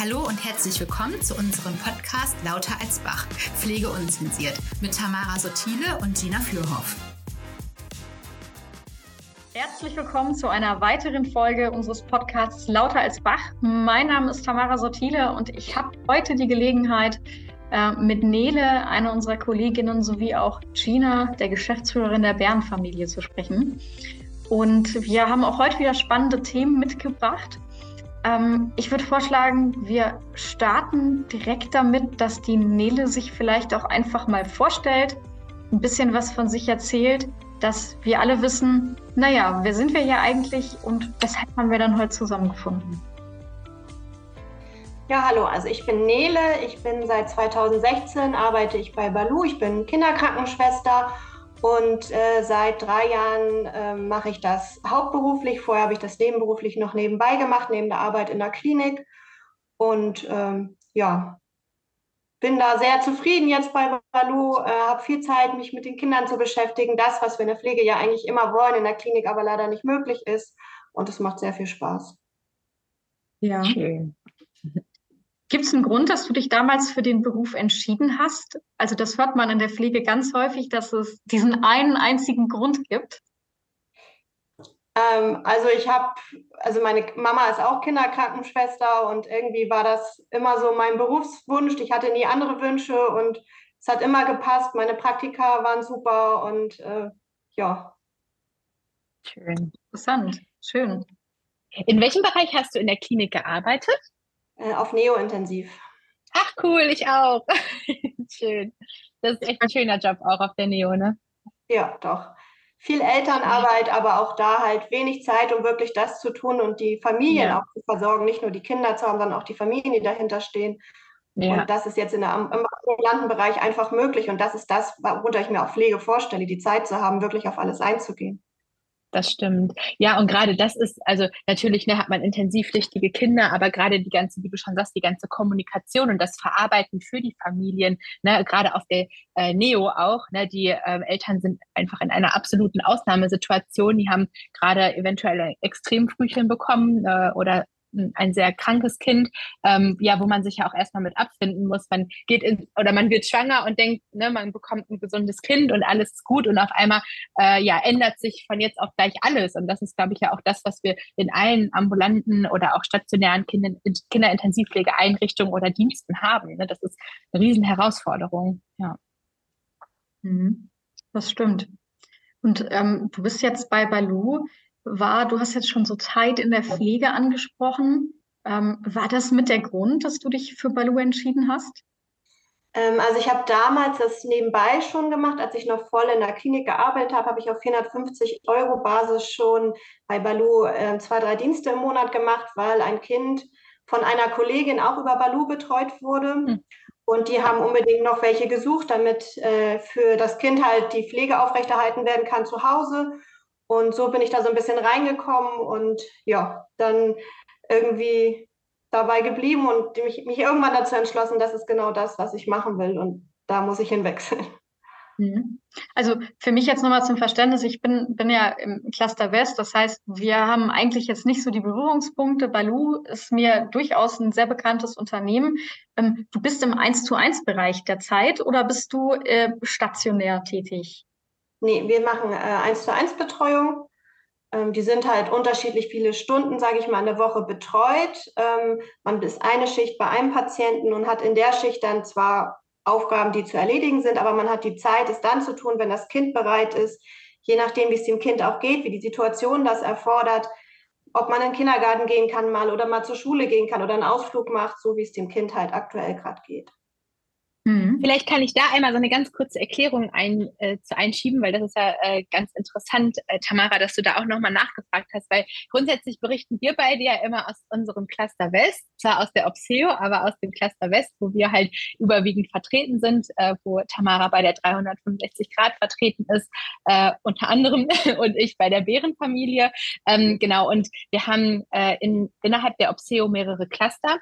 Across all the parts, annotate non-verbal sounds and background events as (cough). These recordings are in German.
Hallo und herzlich willkommen zu unserem Podcast Lauter als Bach, Pflege unzensiert mit Tamara Sotile und Gina Flürhoff. Herzlich willkommen zu einer weiteren Folge unseres Podcasts Lauter als Bach. Mein Name ist Tamara Sotile und ich habe heute die Gelegenheit, äh, mit Nele, einer unserer Kolleginnen, sowie auch Gina, der Geschäftsführerin der Bärenfamilie, zu sprechen. Und wir haben auch heute wieder spannende Themen mitgebracht. Ähm, ich würde vorschlagen, wir starten direkt damit, dass die Nele sich vielleicht auch einfach mal vorstellt, ein bisschen was von sich erzählt, dass wir alle wissen, naja, wer sind wir hier eigentlich und weshalb haben wir dann heute zusammengefunden? Ja, hallo, also ich bin Nele, ich bin seit 2016, arbeite ich bei Balu, ich bin Kinderkrankenschwester und äh, seit drei Jahren äh, mache ich das hauptberuflich. Vorher habe ich das nebenberuflich noch nebenbei gemacht, neben der Arbeit in der Klinik. Und ähm, ja, bin da sehr zufrieden jetzt bei Balu, äh, habe viel Zeit, mich mit den Kindern zu beschäftigen. Das, was wir in der Pflege ja eigentlich immer wollen, in der Klinik aber leider nicht möglich ist. Und es macht sehr viel Spaß. Ja. Schön. Gibt es einen Grund, dass du dich damals für den Beruf entschieden hast? Also das hört man in der Pflege ganz häufig, dass es diesen einen einzigen Grund gibt. Ähm, also ich habe, also meine Mama ist auch Kinderkrankenschwester und irgendwie war das immer so mein Berufswunsch. Ich hatte nie andere Wünsche und es hat immer gepasst. Meine Praktika waren super und äh, ja. Schön. Interessant. Schön. In welchem Bereich hast du in der Klinik gearbeitet? Äh, auf Neo-Intensiv. Ach cool, ich auch. (laughs) Schön. Das ist echt ein schöner Job auch auf der Neo, ne? Ja, doch. Viel Elternarbeit, aber auch da halt wenig Zeit, um wirklich das zu tun und die Familien ja. auch zu versorgen. Nicht nur die Kinder zu haben, sondern auch die Familien, die dahinter stehen. Ja. Und das ist jetzt in der, im ambulanten Bereich einfach möglich. Und das ist das, worunter ich mir auch Pflege vorstelle, die Zeit zu haben, wirklich auf alles einzugehen. Das stimmt. Ja, und gerade das ist, also natürlich ne, hat man intensivpflichtige Kinder, aber gerade die ganze, wie du schon sagst, die ganze Kommunikation und das Verarbeiten für die Familien, ne, gerade auf der äh, Neo auch, ne, die äh, Eltern sind einfach in einer absoluten Ausnahmesituation. Die haben gerade eventuell extrem Frühchen bekommen äh, oder ein sehr krankes Kind, ähm, ja, wo man sich ja auch erstmal mit abfinden muss. Man geht in, oder man wird schwanger und denkt, ne, man bekommt ein gesundes Kind und alles ist gut und auf einmal äh, ja, ändert sich von jetzt auf gleich alles. Und das ist, glaube ich, ja auch das, was wir in allen ambulanten oder auch stationären Kinder, Kinderintensivpflegeeinrichtungen oder Diensten haben. Ne? Das ist eine riesen Herausforderung, ja. Mhm. Das stimmt. Und ähm, du bist jetzt bei Balu war, du hast jetzt schon so Zeit in der Pflege angesprochen. Ähm, war das mit der Grund, dass du dich für Balu entschieden hast? Ähm, also ich habe damals das nebenbei schon gemacht, als ich noch voll in der Klinik gearbeitet habe, habe ich auf 450 Euro Basis schon bei Balu äh, zwei, drei Dienste im Monat gemacht, weil ein Kind von einer Kollegin auch über Balu betreut wurde. Hm. Und die haben unbedingt noch welche gesucht, damit äh, für das Kind halt die Pflege aufrechterhalten werden kann zu Hause. Und so bin ich da so ein bisschen reingekommen und ja, dann irgendwie dabei geblieben und mich, mich irgendwann dazu entschlossen, das ist genau das, was ich machen will und da muss ich hinwechseln. Mhm. Also für mich jetzt nochmal zum Verständnis, ich bin, bin ja im Cluster West, das heißt, wir haben eigentlich jetzt nicht so die Berührungspunkte. Balu ist mir durchaus ein sehr bekanntes Unternehmen. Ähm, du bist im 1 zu 1 Bereich der Zeit oder bist du äh, stationär tätig? Nee, wir machen äh, eins äh, zu eins Betreuung. Ähm, die sind halt unterschiedlich viele Stunden, sage ich mal, in der Woche betreut. Ähm, man ist eine Schicht bei einem Patienten und hat in der Schicht dann zwar Aufgaben, die zu erledigen sind, aber man hat die Zeit, es dann zu tun, wenn das Kind bereit ist, je nachdem, wie es dem Kind auch geht, wie die Situation das erfordert, ob man in den Kindergarten gehen kann mal oder mal zur Schule gehen kann oder einen Ausflug macht, so wie es dem Kind halt aktuell gerade geht. Mhm. Vielleicht kann ich da einmal so eine ganz kurze Erklärung ein, äh, zu einschieben, weil das ist ja äh, ganz interessant, äh, Tamara, dass du da auch nochmal nachgefragt hast, weil grundsätzlich berichten wir beide ja immer aus unserem Cluster West, zwar aus der Opseo, aber aus dem Cluster West, wo wir halt überwiegend vertreten sind, äh, wo Tamara bei der 365 Grad vertreten ist, äh, unter anderem (laughs) und ich bei der Bärenfamilie. Ähm, genau, und wir haben äh, in, innerhalb der Opseo mehrere Cluster,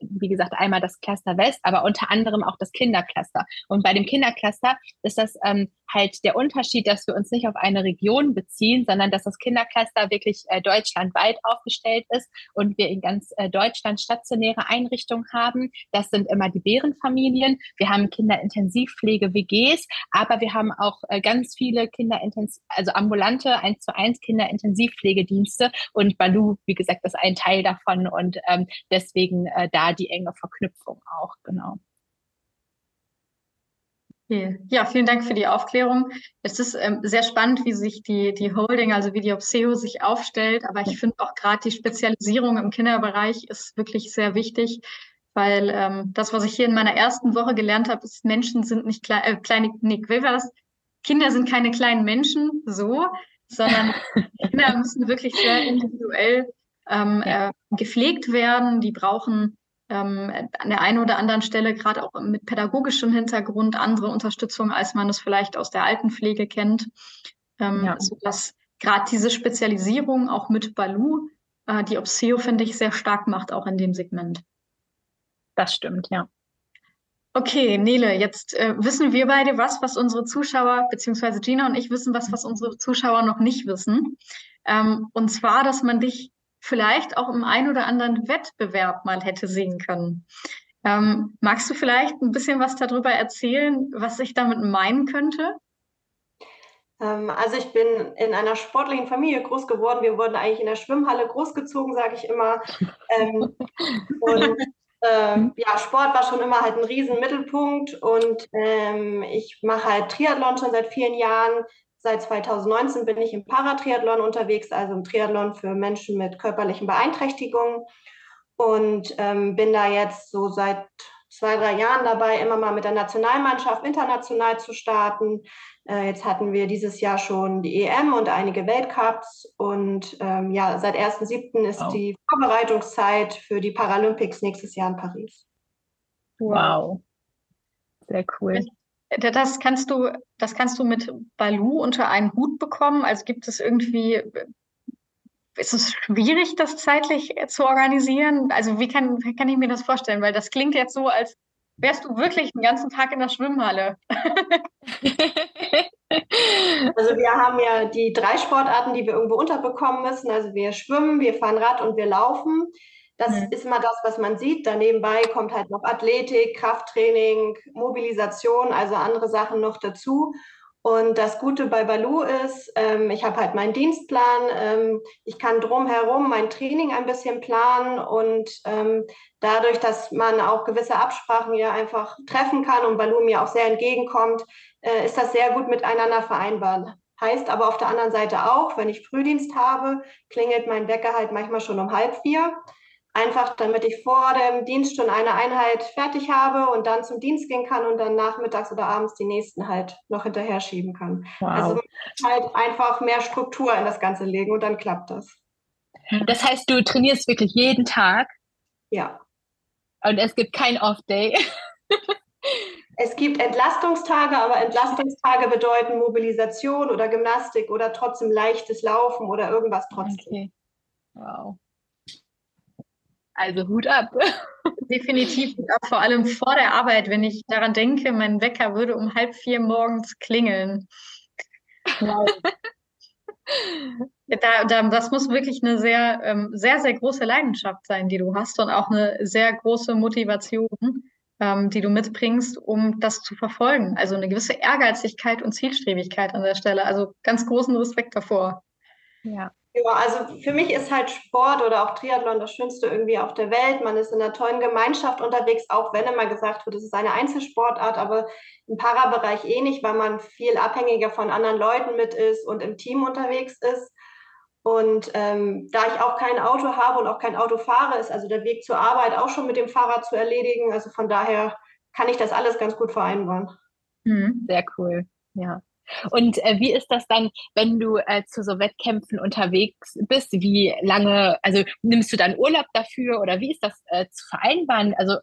wie gesagt, einmal das Cluster West, aber unter anderem auch das das Kindercluster. Und bei dem Kindercluster ist das ähm, halt der Unterschied, dass wir uns nicht auf eine Region beziehen, sondern dass das Kindercluster wirklich äh, deutschlandweit aufgestellt ist und wir in ganz äh, Deutschland stationäre Einrichtungen haben. Das sind immer die Bärenfamilien. Wir haben Kinderintensivpflege WGs, aber wir haben auch äh, ganz viele Kinderintensiv, also ambulante 1 zu 1 Kinderintensivpflegedienste und Balu, wie gesagt, ist ein Teil davon und ähm, deswegen äh, da die enge Verknüpfung auch, genau. Okay. Ja, vielen Dank für die Aufklärung. Es ist ähm, sehr spannend, wie sich die, die Holding, also wie die Obseo sich aufstellt. Aber ich finde auch gerade die Spezialisierung im Kinderbereich ist wirklich sehr wichtig, weil ähm, das, was ich hier in meiner ersten Woche gelernt habe, ist, Menschen sind nicht klein, äh, kleine, nee, wie war das? Kinder sind keine kleinen Menschen, so, sondern (laughs) Kinder müssen wirklich sehr individuell ähm, äh, gepflegt werden. Die brauchen ähm, an der einen oder anderen Stelle gerade auch mit pädagogischem Hintergrund andere Unterstützung, als man es vielleicht aus der Altenpflege kennt, ähm, ja. sodass gerade diese Spezialisierung auch mit Balu äh, die Obseo, finde ich, sehr stark macht, auch in dem Segment. Das stimmt, ja. Okay, Nele, jetzt äh, wissen wir beide was, was unsere Zuschauer, beziehungsweise Gina und ich wissen was, was unsere Zuschauer noch nicht wissen. Ähm, und zwar, dass man dich vielleicht auch im ein oder anderen Wettbewerb mal hätte sehen können. Ähm, magst du vielleicht ein bisschen was darüber erzählen, was ich damit meinen könnte? Ähm, also ich bin in einer sportlichen Familie groß geworden. Wir wurden eigentlich in der Schwimmhalle großgezogen, sage ich immer. Ähm, (laughs) und ähm, ja, Sport war schon immer halt ein Riesenmittelpunkt und ähm, ich mache halt Triathlon schon seit vielen Jahren, Seit 2019 bin ich im Paratriathlon unterwegs, also im Triathlon für Menschen mit körperlichen Beeinträchtigungen und ähm, bin da jetzt so seit zwei, drei Jahren dabei, immer mal mit der Nationalmannschaft international zu starten. Äh, jetzt hatten wir dieses Jahr schon die EM und einige Weltcups und ähm, ja, seit 1.7. ist wow. die Vorbereitungszeit für die Paralympics nächstes Jahr in Paris. Wow. Sehr cool. Das kannst du, das kannst du mit Balu unter einen Hut bekommen. Also gibt es irgendwie, ist es schwierig, das zeitlich zu organisieren? Also wie kann, wie kann ich mir das vorstellen? Weil das klingt jetzt so, als wärst du wirklich den ganzen Tag in der Schwimmhalle. (laughs) Also wir haben ja die drei Sportarten, die wir irgendwo unterbekommen müssen. Also wir schwimmen, wir fahren Rad und wir laufen. Das mhm. ist immer das, was man sieht. Daneben kommt halt noch Athletik, Krafttraining, Mobilisation, also andere Sachen noch dazu. Und das Gute bei Balu ist, ähm, ich habe halt meinen Dienstplan, ähm, ich kann drumherum mein Training ein bisschen planen und ähm, dadurch, dass man auch gewisse Absprachen ja einfach treffen kann und Balu mir auch sehr entgegenkommt, äh, ist das sehr gut miteinander vereinbar. Heißt aber auf der anderen Seite auch, wenn ich Frühdienst habe, klingelt mein Wecker halt manchmal schon um halb vier. Einfach damit ich vor dem Dienst schon eine Einheit fertig habe und dann zum Dienst gehen kann und dann nachmittags oder abends die nächsten halt noch hinterher schieben kann. Wow. Also halt einfach mehr Struktur in das Ganze legen und dann klappt das. Das heißt, du trainierst wirklich jeden Tag? Ja. Und es gibt kein Off-Day? (laughs) Es gibt Entlastungstage, aber Entlastungstage bedeuten Mobilisation oder Gymnastik oder trotzdem leichtes Laufen oder irgendwas trotzdem. Okay. Wow. Also Hut ab. (laughs) Definitiv ab, vor allem vor der Arbeit, wenn ich daran denke, mein Wecker würde um halb vier morgens klingeln. Wow. (laughs) Da, da, das muss wirklich eine sehr, ähm, sehr, sehr große Leidenschaft sein, die du hast und auch eine sehr große Motivation, ähm, die du mitbringst, um das zu verfolgen. Also eine gewisse Ehrgeizigkeit und Zielstrebigkeit an der Stelle. Also ganz großen Respekt davor. Ja, ja, also für mich ist halt Sport oder auch Triathlon das Schönste irgendwie auf der Welt. Man ist in einer tollen Gemeinschaft unterwegs, auch wenn immer gesagt wird, es ist eine Einzelsportart, aber im Parabereich eh nicht, weil man viel abhängiger von anderen Leuten mit ist und im Team unterwegs ist. Und ähm, da ich auch kein Auto habe und auch kein Auto fahre, ist also der Weg zur Arbeit auch schon mit dem Fahrrad zu erledigen. Also von daher kann ich das alles ganz gut vereinbaren. Mhm, sehr cool, ja. Und äh, wie ist das dann, wenn du äh, zu so Wettkämpfen unterwegs bist? Wie lange, also nimmst du dann Urlaub dafür oder wie ist das äh, zu vereinbaren? Also,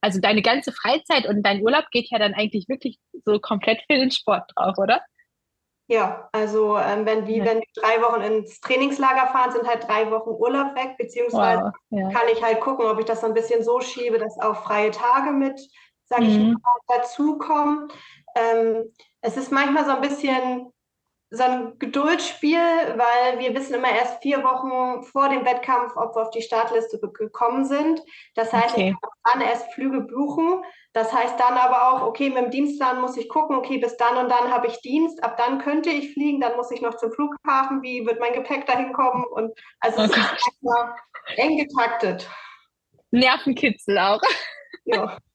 also deine ganze Freizeit und dein Urlaub geht ja dann eigentlich wirklich so komplett für den Sport drauf, oder? Ja, also ähm, wenn die, ja. wenn drei Wochen ins Trainingslager fahren, sind halt drei Wochen Urlaub weg, beziehungsweise wow, ja. kann ich halt gucken, ob ich das so ein bisschen so schiebe, dass auch freie Tage mit sage mhm. ich mal, dazukommen. Ähm, es ist manchmal so ein bisschen so ein Geduldsspiel, weil wir wissen immer erst vier Wochen vor dem Wettkampf, ob wir auf die Startliste gekommen sind. Das heißt, okay. ich kann dann erst Flüge buchen. Das heißt dann aber auch, okay, mit dem Dienstplan muss ich gucken, okay, bis dann und dann habe ich Dienst, ab dann könnte ich fliegen, dann muss ich noch zum Flughafen, wie wird mein Gepäck dahin kommen? Und also es oh ist eng getaktet. Nervenkitzel auch. Ja. (laughs)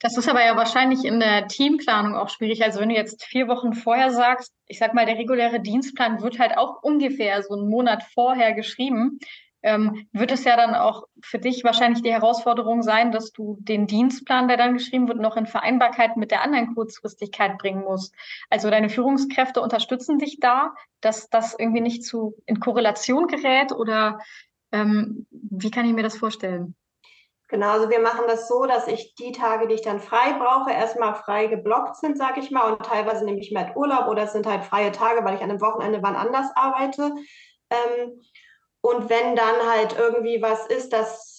Das ist aber ja wahrscheinlich in der Teamplanung auch schwierig. Also wenn du jetzt vier Wochen vorher sagst, ich sag mal, der reguläre Dienstplan wird halt auch ungefähr so einen Monat vorher geschrieben, ähm, wird es ja dann auch für dich wahrscheinlich die Herausforderung sein, dass du den Dienstplan, der dann geschrieben wird, noch in Vereinbarkeit mit der anderen Kurzfristigkeit bringen musst. Also deine Führungskräfte unterstützen dich da, dass das irgendwie nicht zu in Korrelation gerät oder ähm, wie kann ich mir das vorstellen? Genau, also wir machen das so, dass ich die Tage, die ich dann frei brauche, erstmal frei geblockt sind, sage ich mal. Und teilweise nehme ich mehr Urlaub oder es sind halt freie Tage, weil ich an einem Wochenende wann anders arbeite. Ähm, und wenn dann halt irgendwie was ist, dass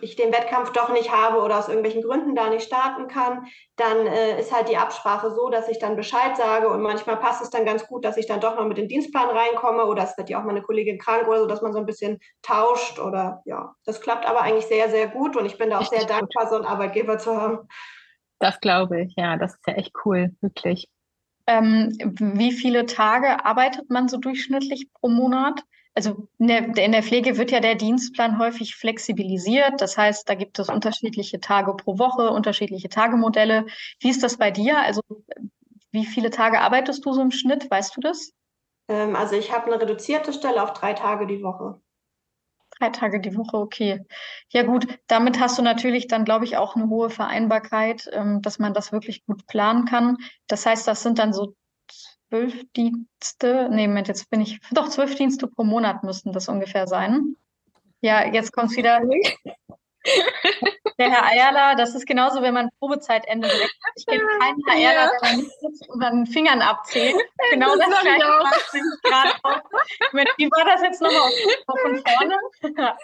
ich den Wettkampf doch nicht habe oder aus irgendwelchen Gründen da nicht starten kann, dann äh, ist halt die Absprache so, dass ich dann Bescheid sage und manchmal passt es dann ganz gut, dass ich dann doch noch mit dem Dienstplan reinkomme oder es wird ja auch meine Kollegin krank oder so, dass man so ein bisschen tauscht oder ja, das klappt aber eigentlich sehr, sehr gut und ich bin da auch sehr dankbar, so einen Arbeitgeber zu haben. Das glaube ich, ja, das ist ja echt cool, wirklich. Ähm, wie viele Tage arbeitet man so durchschnittlich pro Monat? also in der, in der, Pflege wird ja der Dienstplan häufig flexibilisiert. Das heißt, da gibt es unterschiedliche Tage pro Woche, unterschiedliche Tagemodelle. Wie ist das bei dir? Also wie viele Tage arbeitest du so im Schnitt? Weißt du das? Ähm, also ich habe eine reduzierte Stelle auf drei Tage die Woche. Drei Tage die Woche, okay. Ja gut, damit hast du natürlich dann, glaube ich, auch eine hohe Vereinbarkeit, ähm, dass man das wirklich gut planen kann. Das heißt, das sind dann so zwölf Dienste, nee, Moment, jetzt bin ich, (laughs) doch zwölf Dienste pro Monat müssten das ungefähr sein. Ja, jetzt kommt wieder der Herr Eierler, das ist genauso, wenn man Probezeitende direkt hat. Ich kenne keinen Herr Eierler, ja. der nicht sitzt und Fingern abzählt. Genau das, das gleiche sich gerade auch. Wie war das jetzt nochmal von vorne?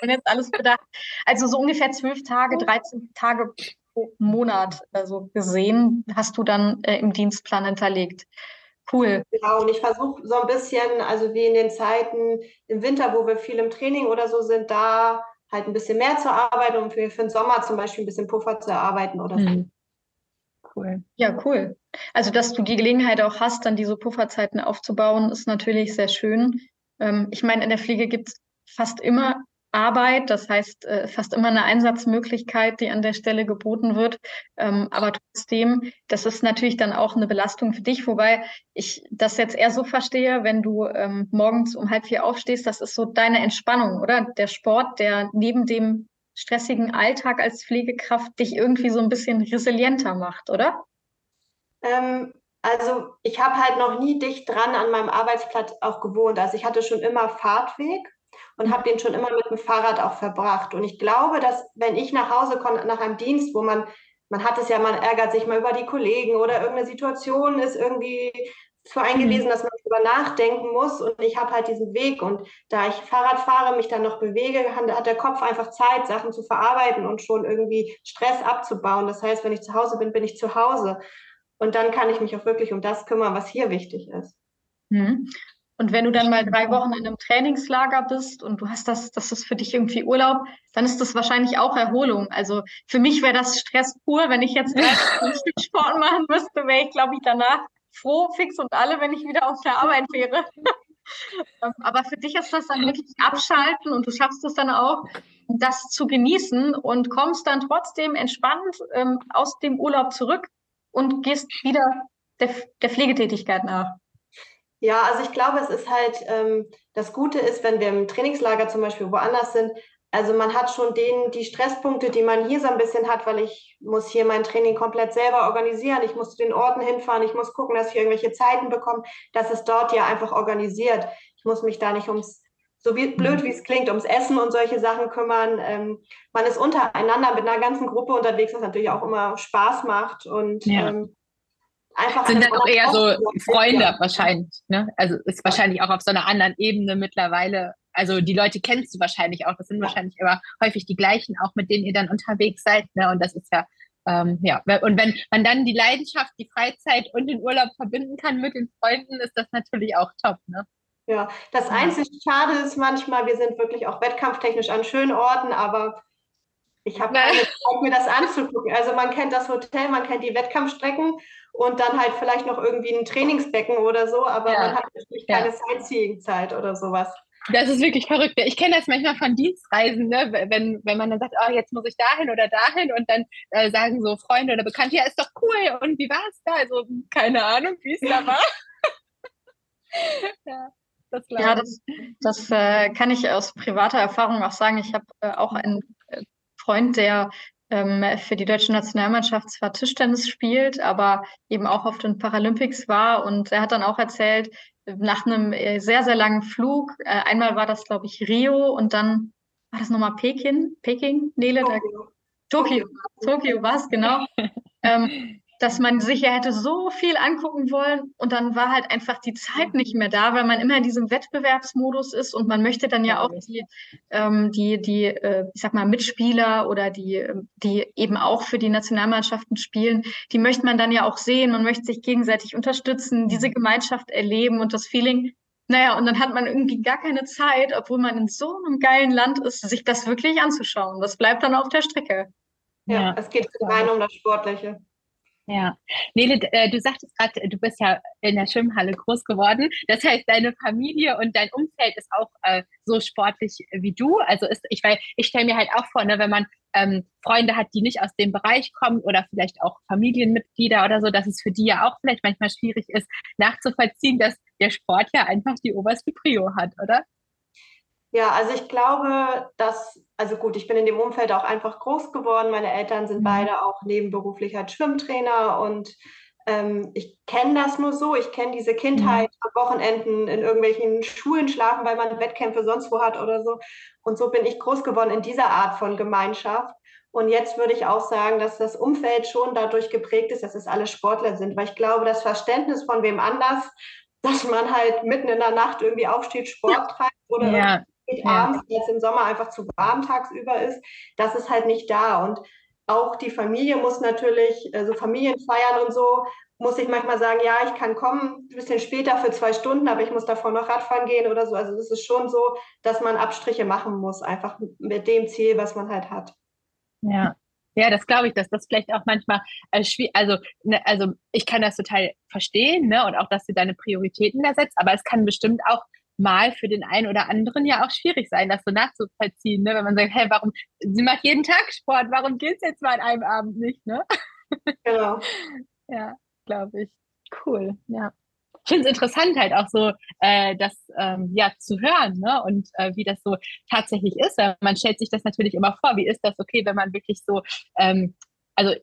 und jetzt alles bedacht. Also so ungefähr zwölf Tage, 13 Tage pro Monat also gesehen, hast du dann äh, im Dienstplan hinterlegt. Cool. Genau, und ich versuche so ein bisschen, also wie in den Zeiten im Winter, wo wir viel im Training oder so sind, da halt ein bisschen mehr zu arbeiten und für, für den Sommer zum Beispiel ein bisschen Puffer zu erarbeiten oder so. Mhm. Cool. Ja, cool. Also, dass du die Gelegenheit auch hast, dann diese Pufferzeiten aufzubauen, ist natürlich sehr schön. Ähm, ich meine, in der Pflege gibt es fast immer Arbeit, das heißt äh, fast immer eine Einsatzmöglichkeit, die an der Stelle geboten wird. Ähm, aber trotzdem, das ist natürlich dann auch eine Belastung für dich, wobei ich das jetzt eher so verstehe, wenn du ähm, morgens um halb vier aufstehst, das ist so deine Entspannung, oder? Der Sport, der neben dem stressigen Alltag als Pflegekraft dich irgendwie so ein bisschen resilienter macht, oder? Ähm, also ich habe halt noch nie dicht dran an meinem Arbeitsplatz auch gewohnt. Also ich hatte schon immer Fahrtweg und habe den schon immer mit dem Fahrrad auch verbracht. Und ich glaube, dass wenn ich nach Hause komme nach einem Dienst, wo man, man hat es ja, man ärgert sich mal über die Kollegen oder irgendeine Situation ist irgendwie eingelesen, mhm. dass man darüber nachdenken muss. Und ich habe halt diesen Weg. Und da ich Fahrrad fahre, mich dann noch bewege, hat der Kopf einfach Zeit, Sachen zu verarbeiten und schon irgendwie Stress abzubauen. Das heißt, wenn ich zu Hause bin, bin ich zu Hause. Und dann kann ich mich auch wirklich um das kümmern, was hier wichtig ist. Und wenn du dann mal drei Wochen in einem Trainingslager bist und du hast das, das ist für dich irgendwie Urlaub, dann ist das wahrscheinlich auch Erholung. Also für mich wäre das Stress pur, wenn ich jetzt drei (laughs) Wochen Sport machen müsste, wäre ich, glaube ich, danach froh, fix und alle, wenn ich wieder auf der Arbeit wäre. (laughs) Ähm, aber für dich ist das dann wirklich abschalten und du schaffst es dann auch, das zu genießen und kommst dann trotzdem entspannt ähm, aus dem Urlaub zurück und gehst wieder der, der Pflegetätigkeit nach. Ja, also ich glaube, es ist halt, ähm, das Gute ist, wenn wir im Trainingslager zum Beispiel woanders sind, also man hat schon den, die Stresspunkte, die man hier so ein bisschen hat, weil ich muss hier mein Training komplett selber organisieren. Ich muss zu den Orten hinfahren, ich muss gucken, dass ich irgendwelche Zeiten bekomme. Das ist dort ja einfach organisiert. Ich muss mich da nicht ums, so wie, blöd wie es klingt, ums Essen und solche Sachen kümmern. Ähm, man ist untereinander mit einer ganzen Gruppe unterwegs, was natürlich auch immer Spaß macht. Und ja. ähm, einfach. Sind dann auch eher so Freunde ja. wahrscheinlich, ne? Also ist wahrscheinlich auch auf so einer anderen Ebene mittlerweile. Also die Leute kennst du wahrscheinlich auch. Das sind wahrscheinlich immer häufig die gleichen, auch mit denen ihr dann unterwegs seid, ne? Und das ist ja ähm, ja, und wenn man dann die Leidenschaft, die Freizeit und den Urlaub verbinden kann mit den Freunden, ist das natürlich auch top, ne? Ja, das einzige Schade ist manchmal, wir sind wirklich auch wettkampftechnisch an schönen Orten, aber ich habe keine Zeit, mir das anzugucken. Also man kennt das Hotel, man kennt die Wettkampfstrecken und dann halt vielleicht noch irgendwie ein Trainingsbecken oder so, aber ja. man hat natürlich keine ja. Sightseeing-Zeit oder sowas. Das ist wirklich verrückt. Ich kenne das manchmal von Dienstreisen, ne? wenn, wenn man dann sagt, oh, jetzt muss ich dahin oder dahin und dann äh, sagen so Freunde oder Bekannte, ja, ist doch cool und wie war es da? Also keine Ahnung, wie es da (laughs) war. (laughs) ja, das, ja, das, das äh, kann ich aus privater Erfahrung auch sagen. Ich habe äh, auch einen äh, Freund, der ähm, für die deutsche Nationalmannschaft zwar Tischtennis spielt, aber eben auch auf den Paralympics war. Und er hat dann auch erzählt, nach einem äh, sehr, sehr langen Flug, äh, einmal war das, glaube ich, Rio und dann war das nochmal Peking, Peking, Nele? Tokio. Tokio, Tokio war es, genau. (laughs) ähm, dass man sich ja hätte so viel angucken wollen und dann war halt einfach die Zeit nicht mehr da, weil man immer in diesem Wettbewerbsmodus ist und man möchte dann ja auch die, ähm, die, die äh, ich sag mal, Mitspieler oder die, ähm, die eben auch für die Nationalmannschaften spielen, die möchte man dann ja auch sehen, man möchte sich gegenseitig unterstützen, diese Gemeinschaft erleben und das Feeling, naja, und dann hat man irgendwie gar keine Zeit, obwohl man in so einem geilen Land ist, sich das wirklich anzuschauen. Das bleibt dann auf der Strecke. Ja, ja. es geht rein um das Sportliche. Ja, Nele, äh, du sagtest gerade, du bist ja in der Schwimmhalle groß geworden. Das heißt, deine Familie und dein Umfeld ist auch äh, so sportlich wie du. Also ist, ich, weil ich stelle mir halt auch vor, ne, wenn man ähm, Freunde hat, die nicht aus dem Bereich kommen oder vielleicht auch Familienmitglieder oder so, dass es für die ja auch vielleicht manchmal schwierig ist, nachzuvollziehen, dass der Sport ja einfach die oberste Prio hat, oder? Ja, also ich glaube, dass, also gut, ich bin in dem Umfeld auch einfach groß geworden. Meine Eltern sind mhm. beide auch nebenberuflich als Schwimmtrainer und ähm, ich kenne das nur so. Ich kenne diese Kindheit mhm. am Wochenenden in irgendwelchen Schulen schlafen, weil man Wettkämpfe sonst wo hat oder so. Und so bin ich groß geworden in dieser Art von Gemeinschaft. Und jetzt würde ich auch sagen, dass das Umfeld schon dadurch geprägt ist, dass es alle Sportler sind, weil ich glaube, das Verständnis von wem anders, dass man halt mitten in der Nacht irgendwie aufsteht, Sport treibt oder ja ja. abends, weil es im Sommer einfach zu warm tagsüber ist, das ist halt nicht da. Und auch die Familie muss natürlich, also Familienfeiern und so, muss ich manchmal sagen, ja, ich kann kommen, ein bisschen später für zwei Stunden, aber ich muss davor noch Radfahren gehen oder so. Also es ist schon so, dass man Abstriche machen muss, einfach mit dem Ziel, was man halt hat. Ja, ja, das glaube ich, dass das vielleicht auch manchmal äh, schwierig, also, ne, also ich kann das total verstehen, ne, und auch, dass du deine Prioritäten da setzt, aber es kann bestimmt auch mal für den einen oder anderen ja auch schwierig sein, das so nachzuvollziehen, ne? wenn man sagt, hey, warum, sie macht jeden Tag Sport, warum geht es jetzt mal an einem Abend nicht, ne? Genau. (laughs) ja, glaube ich. Cool, ja. Ich finde es interessant halt auch so, äh, das ähm, ja zu hören, ne? Und äh, wie das so tatsächlich ist. Man stellt sich das natürlich immer vor, wie ist das okay, wenn man wirklich so, ähm, also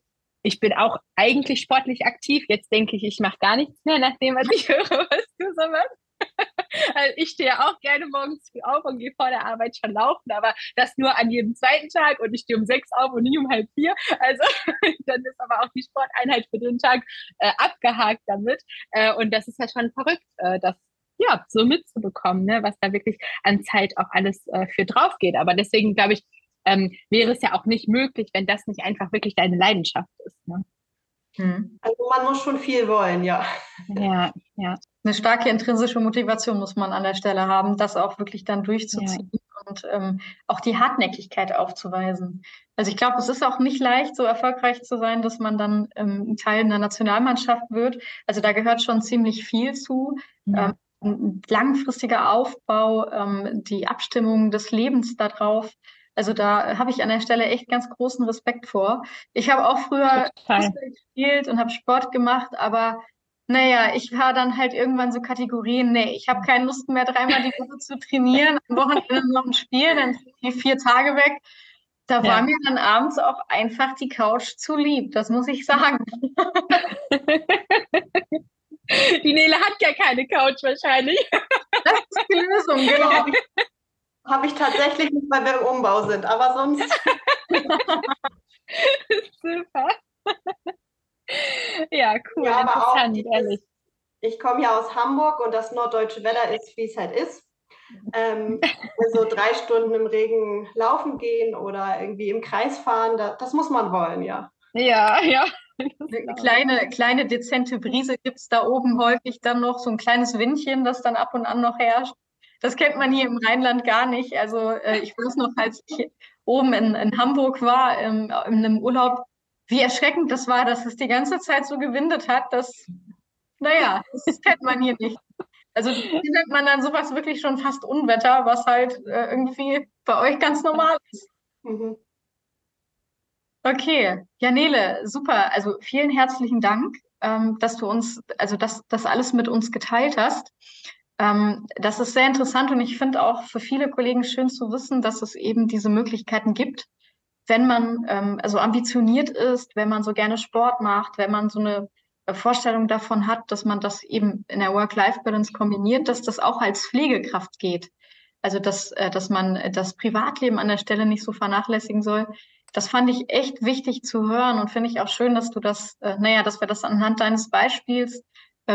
ich bin auch eigentlich sportlich aktiv. Jetzt denke ich, ich mache gar nichts mehr, nachdem was ich (laughs) höre, was du so machst. (laughs) Also ich stehe auch gerne morgens früh auf und gehe vor der Arbeit schon laufen, aber das nur an jedem zweiten Tag und ich stehe um sechs auf und nie um halb vier. Also (laughs) dann ist aber auch die Sporteinheit für den Tag äh, abgehakt damit. Äh, und das ist ja schon verrückt, äh, das ja so mitzubekommen, ne, was da wirklich an Zeit auch alles äh, für drauf geht. Aber deswegen glaube ich, ähm, wäre es ja auch nicht möglich, wenn das nicht einfach wirklich deine Leidenschaft ist. Ne? Hm. Also man muss schon viel wollen, ja. Ja, ja. Eine starke intrinsische Motivation muss man an der Stelle haben, das auch wirklich dann durchzuziehen ja. und ähm, auch die Hartnäckigkeit aufzuweisen. Also ich glaube, es ist auch nicht leicht, so erfolgreich zu sein, dass man dann ähm, Teil einer Nationalmannschaft wird. Also da gehört schon ziemlich viel zu. Ja. Ähm, langfristiger Aufbau, ähm, die Abstimmung des Lebens darauf. Also da habe ich an der Stelle echt ganz großen Respekt vor. Ich habe auch früher Fußball gespielt und habe Sport gemacht, aber naja, ich war dann halt irgendwann so Kategorien, nee, ich habe keine Lust mehr, dreimal die Woche zu trainieren, am Wochenende noch ein Spiel, dann die vier Tage weg. Da ja. war mir dann abends auch einfach die Couch zu lieb, das muss ich sagen. (laughs) Die Nele hat ja keine Couch wahrscheinlich. Das ist die Lösung, genau. (laughs) Habe ich tatsächlich nicht, weil wir im Umbau sind, aber sonst. (laughs) Super. ja, cool, ja, interessant, dieses, ehrlich. Ich komme ja aus Hamburg und das norddeutsche Wetter ist, wie es halt ist. Ähm, also drei Stunden im Regen laufen gehen oder irgendwie im Kreis fahren, da, das muss man wollen, ja. Ja, ja. Eine kleine, kleine dezente Brise gibt es da oben häufig dann noch, so ein kleines Windchen, das dann ab und an noch herrscht. Das kennt man hier im Rheinland gar nicht. Also äh, ich weiß noch, als ich oben in, in Hamburg war, im, in einem Urlaub, wie erschreckend das war, dass es die ganze Zeit so gewindet hat. Das, naja, das kennt man hier nicht. Also hier nennt man dann sowas wirklich schon fast Unwetter, was halt äh, irgendwie bei euch ganz normal ist. Mhm. Okay, Janele, super. Also vielen herzlichen Dank, ähm, dass du uns, also dass das alles mit uns geteilt hast. Ähm, das ist sehr interessant und ich finde auch für viele Kollegen schön zu wissen, dass es eben diese Möglichkeiten gibt, wenn man ähm, also ambitioniert ist, wenn man so gerne Sport macht, wenn man so eine äh, Vorstellung davon hat, dass man das eben in der Work-Life-Balance kombiniert, dass das auch als Pflegekraft geht. Also dass, äh, dass man das Privatleben an der Stelle nicht so vernachlässigen soll. Das fand ich echt wichtig zu hören und finde ich auch schön, dass du das, äh, naja, dass wir das anhand deines Beispiels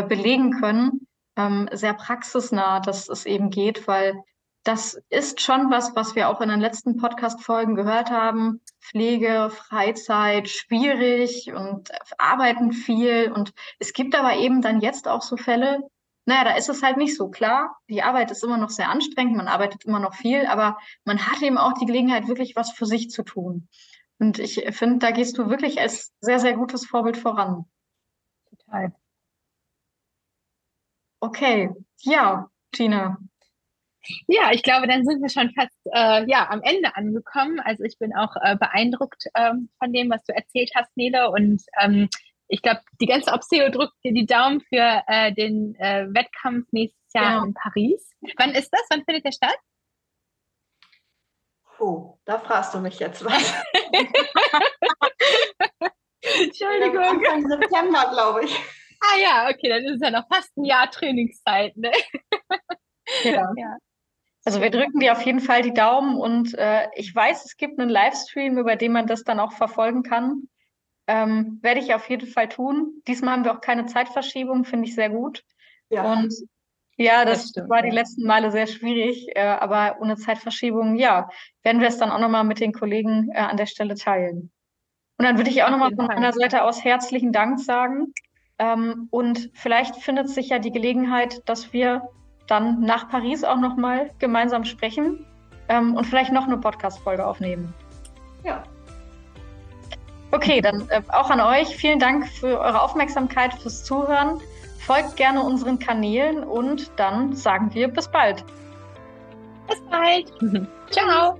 belegen können, ähm, sehr praxisnah, dass es eben geht, weil das ist schon was, was wir auch in den letzten Podcast-Folgen gehört haben. Pflege, Freizeit, schwierig und arbeiten viel. Und es gibt aber eben dann jetzt auch so Fälle, naja, da ist es halt nicht so klar. Die Arbeit ist immer noch sehr anstrengend, man arbeitet immer noch viel, aber man hat eben auch die Gelegenheit, wirklich was für sich zu tun. Und ich finde, da gehst du wirklich als sehr, sehr gutes Vorbild voran. Total. Okay, ja, Tina. Ja, ich glaube, dann sind wir schon fast äh, ja, am Ende angekommen. Also ich bin auch äh, beeindruckt ähm, von dem, was du erzählt hast, Nele. Und ähm, ich glaube, die ganze Obseo drückt dir die Daumen für äh, den äh, Wettkampf nächstes Jahr ja. in Paris. Wann ist das? Wann findet der statt? Oh, da fragst du mich jetzt was. (laughs) (laughs) Entschuldigung. Anfang September, glaube ich. Ah ja, okay, dann ist es ja noch fast ein Jahr Trainingszeit. Ne? Ja. (laughs) ja. Also wir drücken dir auf jeden Fall die Daumen und äh, ich weiß, es gibt einen Livestream, über den man das dann auch verfolgen kann. Ähm, werde ich auf jeden Fall tun. Diesmal haben wir auch keine Zeitverschiebung, finde ich sehr gut. Ja. Und ja, das, das stimmt, war die letzten Male sehr schwierig, äh, aber ohne Zeitverschiebung, ja, werden wir es dann auch nochmal mit den Kollegen äh, an der Stelle teilen. Und dann würde ich auch nochmal von meiner Seite aus herzlichen Dank sagen. Ähm, und vielleicht findet sich ja die Gelegenheit, dass wir dann nach Paris auch nochmal gemeinsam sprechen ähm, und vielleicht noch eine Podcast-Folge aufnehmen. Ja, Okay, dann äh, auch an euch. Vielen Dank für eure Aufmerksamkeit, fürs Zuhören. Folgt gerne unseren Kanälen und dann sagen wir bis bald. Bis bald. (laughs) Ciao.